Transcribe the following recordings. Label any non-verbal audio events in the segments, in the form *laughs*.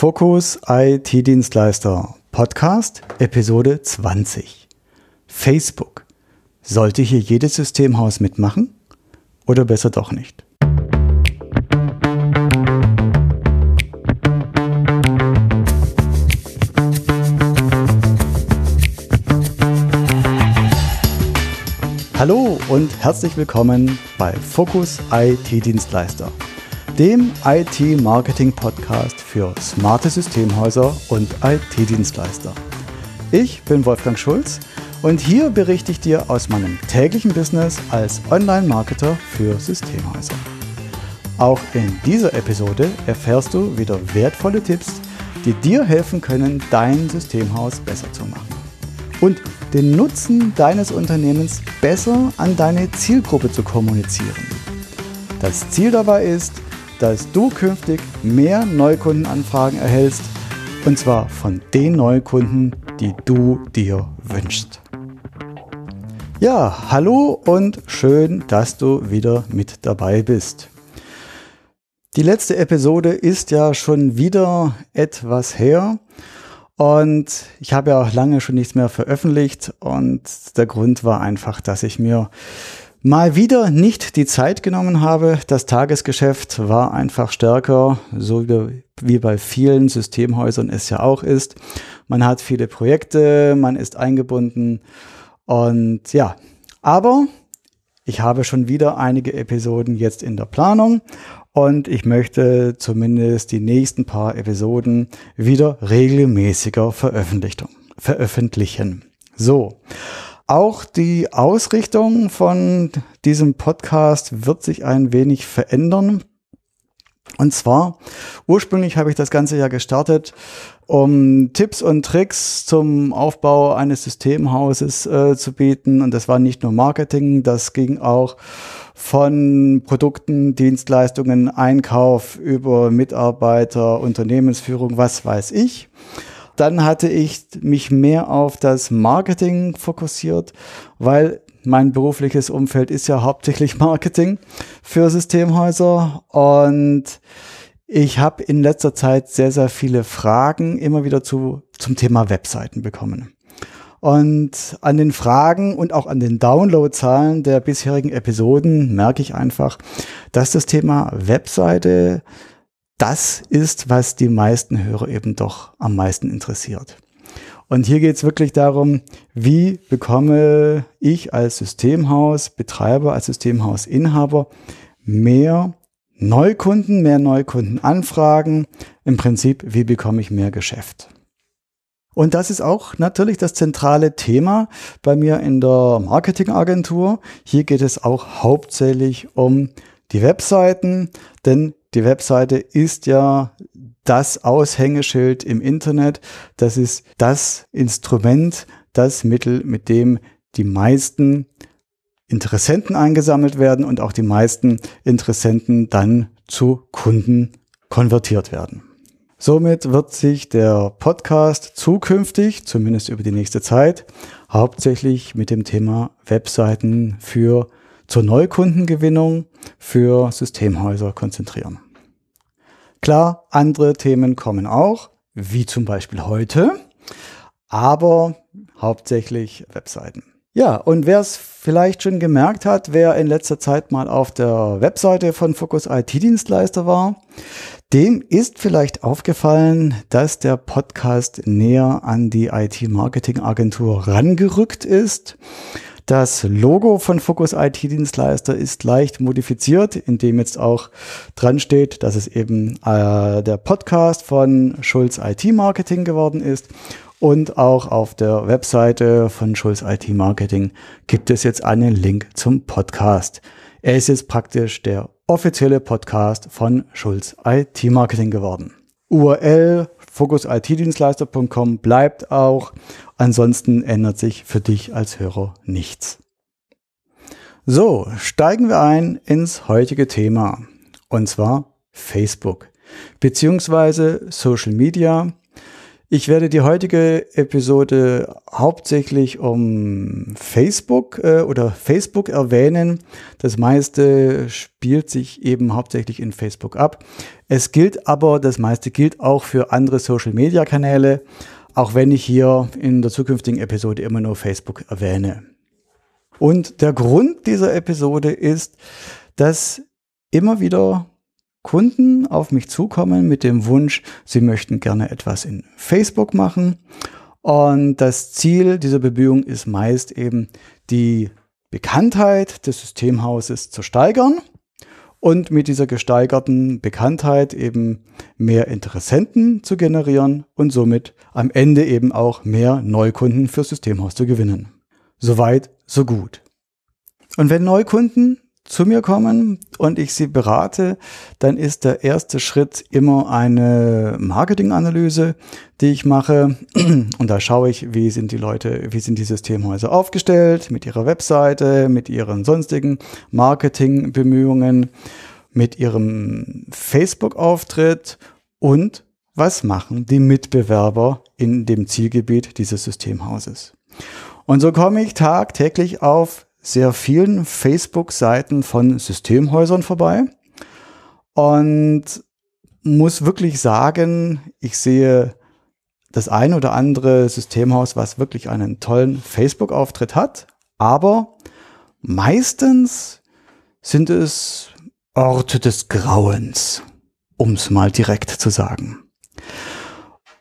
Fokus IT-Dienstleister Podcast Episode 20. Facebook. Sollte hier jedes Systemhaus mitmachen? Oder besser doch nicht? Hallo und herzlich willkommen bei Fokus IT-Dienstleister dem IT-Marketing-Podcast für smarte Systemhäuser und IT-Dienstleister. Ich bin Wolfgang Schulz und hier berichte ich dir aus meinem täglichen Business als Online-Marketer für Systemhäuser. Auch in dieser Episode erfährst du wieder wertvolle Tipps, die dir helfen können, dein Systemhaus besser zu machen und den Nutzen deines Unternehmens besser an deine Zielgruppe zu kommunizieren. Das Ziel dabei ist, dass du künftig mehr Neukundenanfragen erhältst und zwar von den Neukunden, die du dir wünschst. Ja, hallo und schön, dass du wieder mit dabei bist. Die letzte Episode ist ja schon wieder etwas her und ich habe ja auch lange schon nichts mehr veröffentlicht und der Grund war einfach, dass ich mir mal wieder nicht die Zeit genommen habe. Das Tagesgeschäft war einfach stärker, so wie bei vielen Systemhäusern es ja auch ist. Man hat viele Projekte, man ist eingebunden und ja, aber ich habe schon wieder einige Episoden jetzt in der Planung und ich möchte zumindest die nächsten paar Episoden wieder regelmäßiger veröffentlichen. So. Auch die Ausrichtung von diesem Podcast wird sich ein wenig verändern. Und zwar, ursprünglich habe ich das Ganze ja gestartet, um Tipps und Tricks zum Aufbau eines Systemhauses äh, zu bieten. Und das war nicht nur Marketing, das ging auch von Produkten, Dienstleistungen, Einkauf über Mitarbeiter, Unternehmensführung, was weiß ich. Dann hatte ich mich mehr auf das Marketing fokussiert, weil mein berufliches Umfeld ist ja hauptsächlich *laughs* Marketing für Systemhäuser und ich habe in letzter Zeit sehr, sehr viele Fragen immer wieder zu, zum Thema Webseiten bekommen. Und an den Fragen und auch an den Downloadzahlen der bisherigen Episoden merke ich einfach, dass das Thema Webseite das ist, was die meisten Hörer eben doch am meisten interessiert. Und hier geht es wirklich darum, wie bekomme ich als Systemhausbetreiber, als Systemhausinhaber mehr Neukunden, mehr Neukundenanfragen, im Prinzip, wie bekomme ich mehr Geschäft. Und das ist auch natürlich das zentrale Thema bei mir in der Marketingagentur. Hier geht es auch hauptsächlich um die Webseiten, denn die Webseite ist ja das Aushängeschild im Internet. Das ist das Instrument, das Mittel, mit dem die meisten Interessenten eingesammelt werden und auch die meisten Interessenten dann zu Kunden konvertiert werden. Somit wird sich der Podcast zukünftig, zumindest über die nächste Zeit, hauptsächlich mit dem Thema Webseiten für zur Neukundengewinnung für Systemhäuser konzentrieren. Klar, andere Themen kommen auch, wie zum Beispiel heute, aber hauptsächlich Webseiten. Ja, und wer es vielleicht schon gemerkt hat, wer in letzter Zeit mal auf der Webseite von Focus IT-Dienstleister war, dem ist vielleicht aufgefallen, dass der Podcast näher an die IT-Marketing-Agentur rangerückt ist. Das Logo von Focus IT-Dienstleister ist leicht modifiziert, indem jetzt auch dran steht, dass es eben äh, der Podcast von Schulz IT Marketing geworden ist. Und auch auf der Webseite von Schulz IT Marketing gibt es jetzt einen Link zum Podcast. Er ist jetzt praktisch der offizielle Podcast von Schulz IT Marketing geworden. URL fokusitdienstleister.com bleibt auch. Ansonsten ändert sich für dich als Hörer nichts. So, steigen wir ein ins heutige Thema. Und zwar Facebook beziehungsweise Social Media. Ich werde die heutige Episode hauptsächlich um Facebook äh, oder Facebook erwähnen. Das meiste spielt sich eben hauptsächlich in Facebook ab. Es gilt aber, das meiste gilt auch für andere Social-Media-Kanäle, auch wenn ich hier in der zukünftigen Episode immer nur Facebook erwähne. Und der Grund dieser Episode ist, dass immer wieder Kunden auf mich zukommen mit dem Wunsch, sie möchten gerne etwas in Facebook machen. Und das Ziel dieser Bemühung ist meist eben die Bekanntheit des Systemhauses zu steigern und mit dieser gesteigerten Bekanntheit eben mehr Interessenten zu generieren und somit am Ende eben auch mehr Neukunden fürs Systemhaus zu gewinnen. Soweit, so gut. Und wenn Neukunden zu mir kommen und ich sie berate, dann ist der erste Schritt immer eine Marketinganalyse, die ich mache. Und da schaue ich, wie sind die Leute, wie sind die Systemhäuser aufgestellt, mit ihrer Webseite, mit ihren sonstigen Marketingbemühungen, mit ihrem Facebook-Auftritt und was machen die Mitbewerber in dem Zielgebiet dieses Systemhauses. Und so komme ich tagtäglich auf sehr vielen Facebook-Seiten von Systemhäusern vorbei und muss wirklich sagen, ich sehe das ein oder andere Systemhaus, was wirklich einen tollen Facebook-Auftritt hat, aber meistens sind es Orte des Grauens, um es mal direkt zu sagen.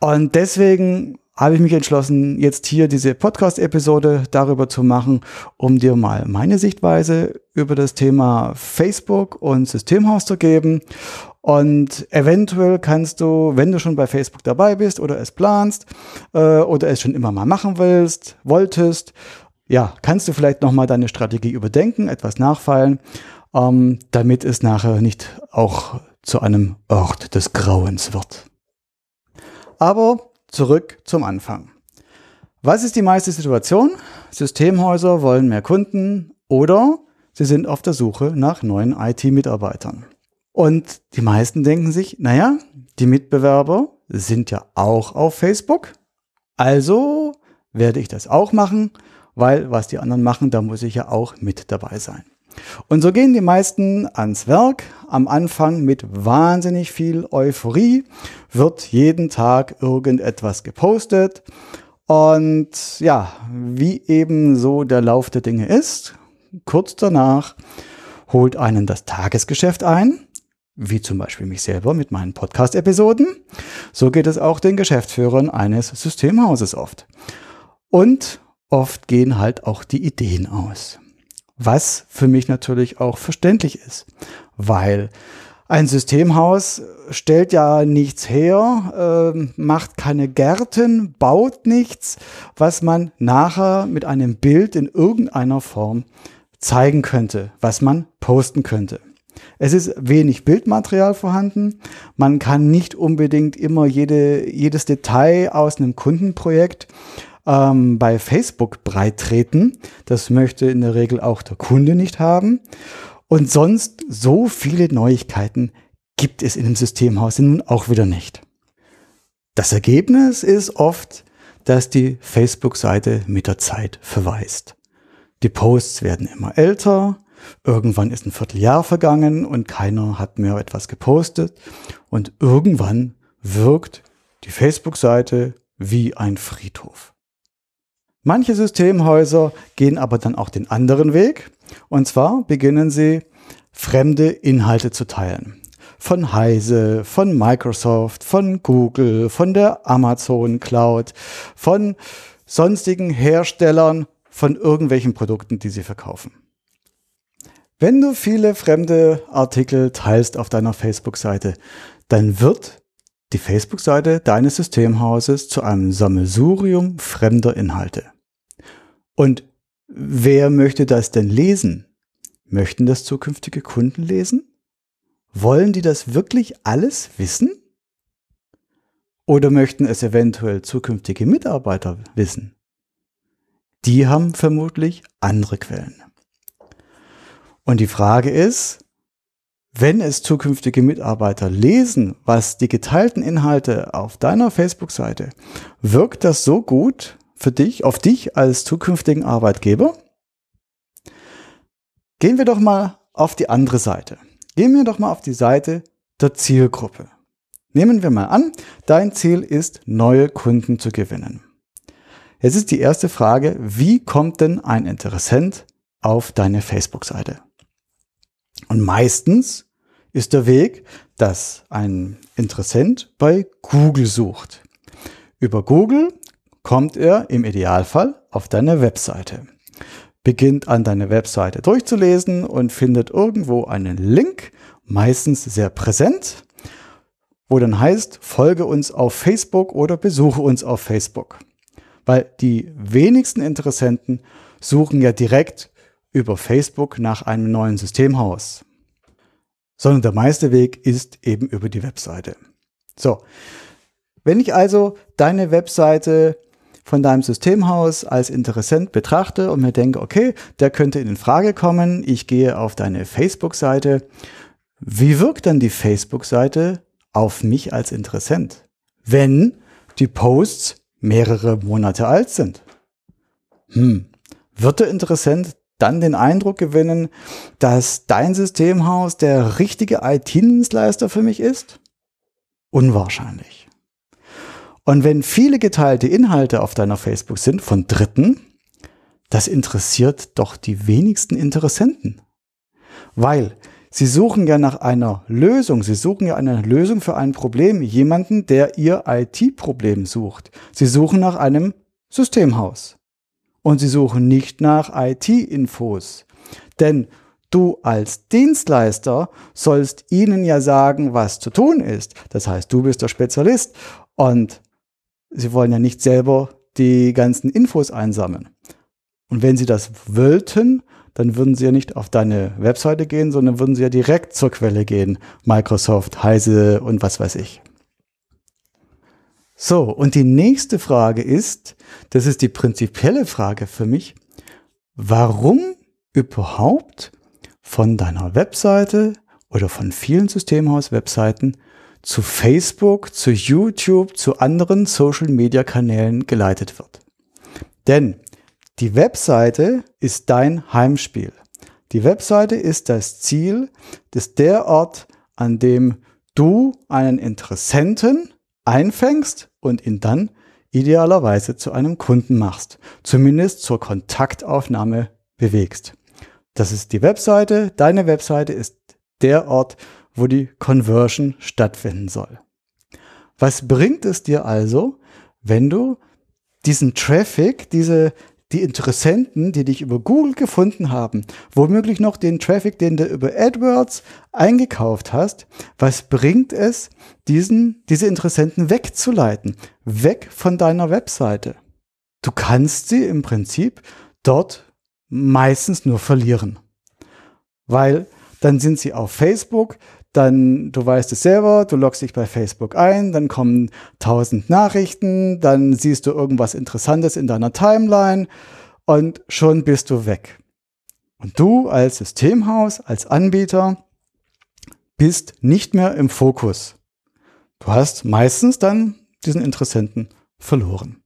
Und deswegen habe ich mich entschlossen, jetzt hier diese Podcast-Episode darüber zu machen, um dir mal meine Sichtweise über das Thema Facebook und Systemhaus zu geben. Und eventuell kannst du, wenn du schon bei Facebook dabei bist oder es planst äh, oder es schon immer mal machen willst, wolltest, ja, kannst du vielleicht nochmal deine Strategie überdenken, etwas nachfallen, ähm, damit es nachher nicht auch zu einem Ort des Grauens wird. Aber zurück zum Anfang. Was ist die meiste Situation? Systemhäuser wollen mehr Kunden oder sie sind auf der Suche nach neuen IT-Mitarbeitern. Und die meisten denken sich, naja, die Mitbewerber sind ja auch auf Facebook, also werde ich das auch machen, weil was die anderen machen, da muss ich ja auch mit dabei sein. Und so gehen die meisten ans Werk, am Anfang mit wahnsinnig viel Euphorie, wird jeden Tag irgendetwas gepostet. Und ja, wie eben so der Lauf der Dinge ist, kurz danach holt einen das Tagesgeschäft ein, wie zum Beispiel mich selber mit meinen Podcast-Episoden. So geht es auch den Geschäftsführern eines Systemhauses oft. Und oft gehen halt auch die Ideen aus was für mich natürlich auch verständlich ist, weil ein Systemhaus stellt ja nichts her, äh, macht keine Gärten, baut nichts, was man nachher mit einem Bild in irgendeiner Form zeigen könnte, was man posten könnte. Es ist wenig Bildmaterial vorhanden. Man kann nicht unbedingt immer jede, jedes Detail aus einem Kundenprojekt ähm, bei Facebook breit treten. Das möchte in der Regel auch der Kunde nicht haben. Und sonst so viele Neuigkeiten gibt es in dem Systemhaus nun auch wieder nicht. Das Ergebnis ist oft, dass die Facebook-Seite mit der Zeit verweist. Die Posts werden immer älter, irgendwann ist ein Vierteljahr vergangen und keiner hat mehr etwas gepostet und irgendwann wirkt die Facebook-Seite wie ein Friedhof. Manche Systemhäuser gehen aber dann auch den anderen Weg. Und zwar beginnen sie, fremde Inhalte zu teilen. Von Heise, von Microsoft, von Google, von der Amazon Cloud, von sonstigen Herstellern von irgendwelchen Produkten, die sie verkaufen. Wenn du viele fremde Artikel teilst auf deiner Facebook-Seite, dann wird die Facebook-Seite deines Systemhauses zu einem Sammelsurium fremder Inhalte. Und wer möchte das denn lesen? Möchten das zukünftige Kunden lesen? Wollen die das wirklich alles wissen? Oder möchten es eventuell zukünftige Mitarbeiter wissen? Die haben vermutlich andere Quellen. Und die Frage ist, wenn es zukünftige Mitarbeiter lesen, was die geteilten Inhalte auf deiner Facebook-Seite, wirkt das so gut für dich, auf dich als zukünftigen Arbeitgeber? Gehen wir doch mal auf die andere Seite. Gehen wir doch mal auf die Seite der Zielgruppe. Nehmen wir mal an, dein Ziel ist, neue Kunden zu gewinnen. Jetzt ist die erste Frage, wie kommt denn ein Interessent auf deine Facebook-Seite? Und meistens ist der Weg, dass ein Interessent bei Google sucht. Über Google kommt er im Idealfall auf deine Webseite, beginnt an deine Webseite durchzulesen und findet irgendwo einen Link, meistens sehr präsent, wo dann heißt, folge uns auf Facebook oder besuche uns auf Facebook. Weil die wenigsten Interessenten suchen ja direkt über Facebook nach einem neuen Systemhaus. Sondern der meiste Weg ist eben über die Webseite. So. Wenn ich also deine Webseite von deinem Systemhaus als Interessent betrachte und mir denke, okay, der könnte in Frage kommen, ich gehe auf deine Facebook-Seite. Wie wirkt dann die Facebook-Seite auf mich als Interessent, wenn die Posts mehrere Monate alt sind. Hm. Wird der Interessent dann den Eindruck gewinnen, dass dein Systemhaus der richtige IT-Dienstleister für mich ist? Unwahrscheinlich. Und wenn viele geteilte Inhalte auf deiner Facebook sind von Dritten, das interessiert doch die wenigsten Interessenten. Weil Sie suchen ja nach einer Lösung. Sie suchen ja eine Lösung für ein Problem. Jemanden, der ihr IT-Problem sucht. Sie suchen nach einem Systemhaus. Und sie suchen nicht nach IT-Infos. Denn du als Dienstleister sollst ihnen ja sagen, was zu tun ist. Das heißt, du bist der Spezialist. Und sie wollen ja nicht selber die ganzen Infos einsammeln. Und wenn sie das wollten, dann würden sie ja nicht auf deine Webseite gehen, sondern würden sie ja direkt zur Quelle gehen. Microsoft, Heise und was weiß ich. So, und die nächste Frage ist, das ist die prinzipielle Frage für mich, warum überhaupt von deiner Webseite oder von vielen Systemhaus-Webseiten zu Facebook, zu YouTube, zu anderen Social-Media-Kanälen geleitet wird. Denn die Webseite ist dein Heimspiel. Die Webseite ist das Ziel, ist der Ort, an dem du einen Interessenten einfängst und ihn dann idealerweise zu einem Kunden machst, zumindest zur Kontaktaufnahme bewegst. Das ist die Webseite, deine Webseite ist der Ort, wo die Conversion stattfinden soll. Was bringt es dir also, wenn du diesen Traffic, diese die Interessenten, die dich über Google gefunden haben, womöglich noch den Traffic, den du über AdWords eingekauft hast, was bringt es, diesen, diese Interessenten wegzuleiten, weg von deiner Webseite? Du kannst sie im Prinzip dort meistens nur verlieren. Weil dann sind sie auf Facebook, dann, du weißt es selber, du loggst dich bei Facebook ein, dann kommen tausend Nachrichten, dann siehst du irgendwas Interessantes in deiner Timeline und schon bist du weg. Und du als Systemhaus, als Anbieter bist nicht mehr im Fokus. Du hast meistens dann diesen Interessenten verloren.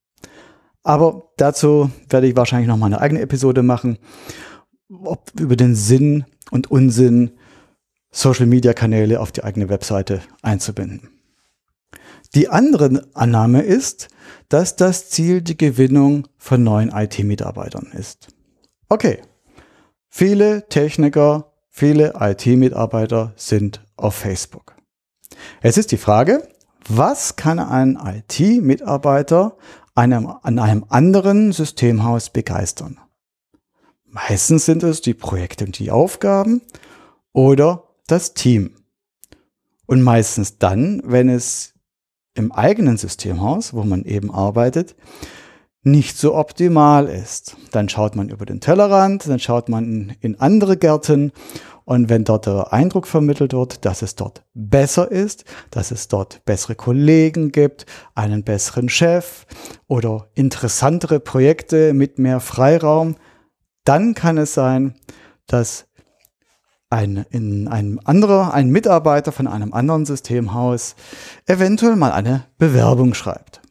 Aber dazu werde ich wahrscheinlich noch mal eine eigene Episode machen, ob über den Sinn und Unsinn Social-Media-Kanäle auf die eigene Webseite einzubinden. Die andere Annahme ist, dass das Ziel die Gewinnung von neuen IT-Mitarbeitern ist. Okay, viele Techniker, viele IT-Mitarbeiter sind auf Facebook. Es ist die Frage, was kann ein IT-Mitarbeiter einem, an einem anderen Systemhaus begeistern? Meistens sind es die Projekte und die Aufgaben oder das Team. Und meistens dann, wenn es im eigenen Systemhaus, wo man eben arbeitet, nicht so optimal ist. Dann schaut man über den Tellerrand, dann schaut man in andere Gärten und wenn dort der Eindruck vermittelt wird, dass es dort besser ist, dass es dort bessere Kollegen gibt, einen besseren Chef oder interessantere Projekte mit mehr Freiraum, dann kann es sein, dass ein, in einem anderer, ein Mitarbeiter von einem anderen Systemhaus eventuell mal eine Bewerbung schreibt.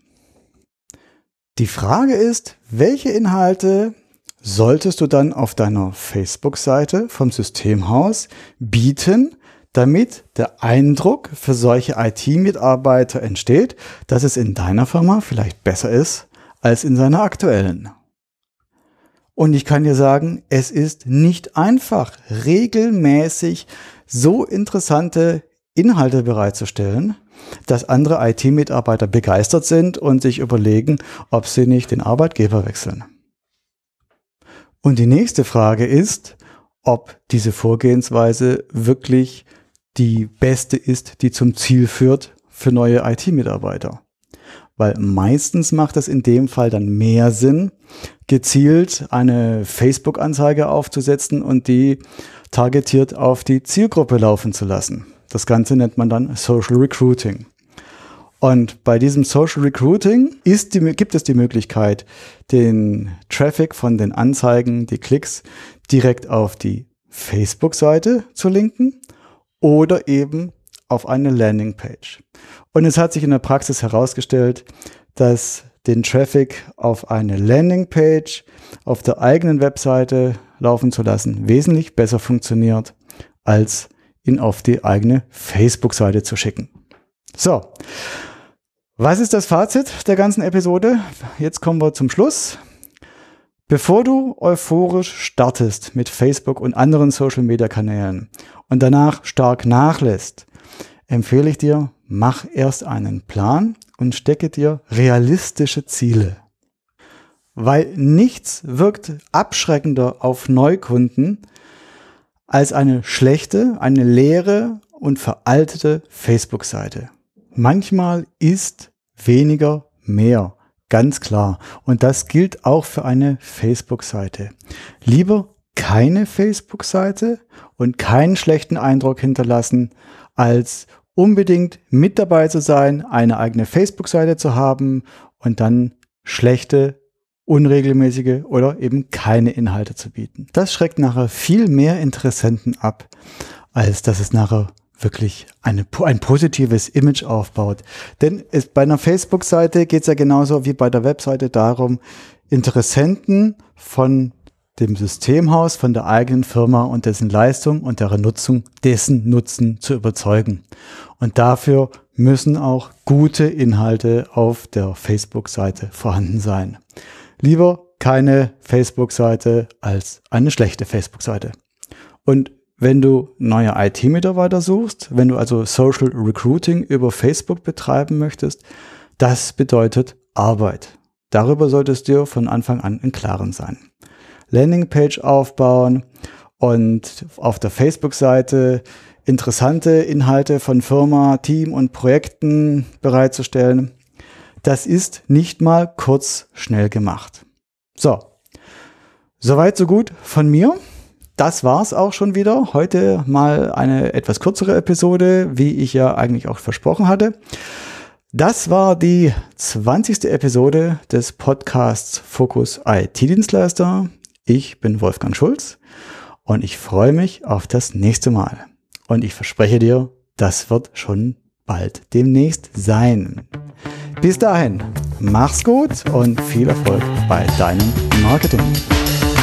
Die Frage ist, welche Inhalte solltest du dann auf deiner Facebook-Seite vom Systemhaus bieten, damit der Eindruck für solche IT-Mitarbeiter entsteht, dass es in deiner Firma vielleicht besser ist als in seiner aktuellen. Und ich kann dir sagen, es ist nicht einfach, regelmäßig so interessante Inhalte bereitzustellen, dass andere IT-Mitarbeiter begeistert sind und sich überlegen, ob sie nicht den Arbeitgeber wechseln. Und die nächste Frage ist, ob diese Vorgehensweise wirklich die beste ist, die zum Ziel führt für neue IT-Mitarbeiter. Weil meistens macht es in dem Fall dann mehr Sinn, gezielt eine Facebook-Anzeige aufzusetzen und die targetiert auf die Zielgruppe laufen zu lassen. Das Ganze nennt man dann Social Recruiting. Und bei diesem Social Recruiting ist die, gibt es die Möglichkeit, den Traffic von den Anzeigen, die Klicks direkt auf die Facebook-Seite zu linken oder eben auf eine Landingpage. Und es hat sich in der Praxis herausgestellt, dass den Traffic auf eine Landingpage auf der eigenen Webseite laufen zu lassen wesentlich besser funktioniert, als ihn auf die eigene Facebook-Seite zu schicken. So, was ist das Fazit der ganzen Episode? Jetzt kommen wir zum Schluss. Bevor du euphorisch startest mit Facebook und anderen Social-Media-Kanälen und danach stark nachlässt, empfehle ich dir, mach erst einen Plan und stecke dir realistische Ziele. Weil nichts wirkt abschreckender auf Neukunden als eine schlechte, eine leere und veraltete Facebook-Seite. Manchmal ist weniger mehr, ganz klar. Und das gilt auch für eine Facebook-Seite. Lieber keine Facebook-Seite und keinen schlechten Eindruck hinterlassen, als unbedingt mit dabei zu sein, eine eigene Facebook-Seite zu haben und dann schlechte, unregelmäßige oder eben keine Inhalte zu bieten. Das schreckt nachher viel mehr Interessenten ab, als dass es nachher wirklich eine, ein positives Image aufbaut. Denn es, bei einer Facebook-Seite geht es ja genauso wie bei der Webseite darum, Interessenten von dem Systemhaus, von der eigenen Firma und dessen Leistung und deren Nutzung, dessen Nutzen zu überzeugen. Und dafür müssen auch gute Inhalte auf der Facebook-Seite vorhanden sein. Lieber keine Facebook-Seite als eine schlechte Facebook-Seite. Und wenn du neue IT-Mitarbeiter suchst, wenn du also Social Recruiting über Facebook betreiben möchtest, das bedeutet Arbeit. Darüber solltest du von Anfang an im Klaren sein. Landingpage aufbauen und auf der Facebook-Seite interessante Inhalte von Firma, Team und Projekten bereitzustellen. Das ist nicht mal kurz schnell gemacht. So, soweit so gut von mir. Das war's auch schon wieder. Heute mal eine etwas kürzere Episode, wie ich ja eigentlich auch versprochen hatte. Das war die 20. Episode des Podcasts Fokus IT-Dienstleister. Ich bin Wolfgang Schulz und ich freue mich auf das nächste Mal. Und ich verspreche dir, das wird schon bald demnächst sein. Bis dahin, mach's gut und viel Erfolg bei deinem Marketing.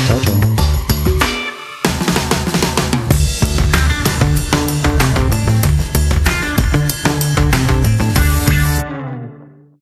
Ciao, ciao.